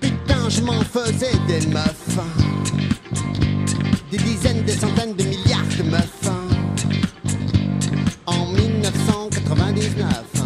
Putain, je m'en faisais des meufs. Des dizaines, des centaines, de milliards de meufs. En 1999.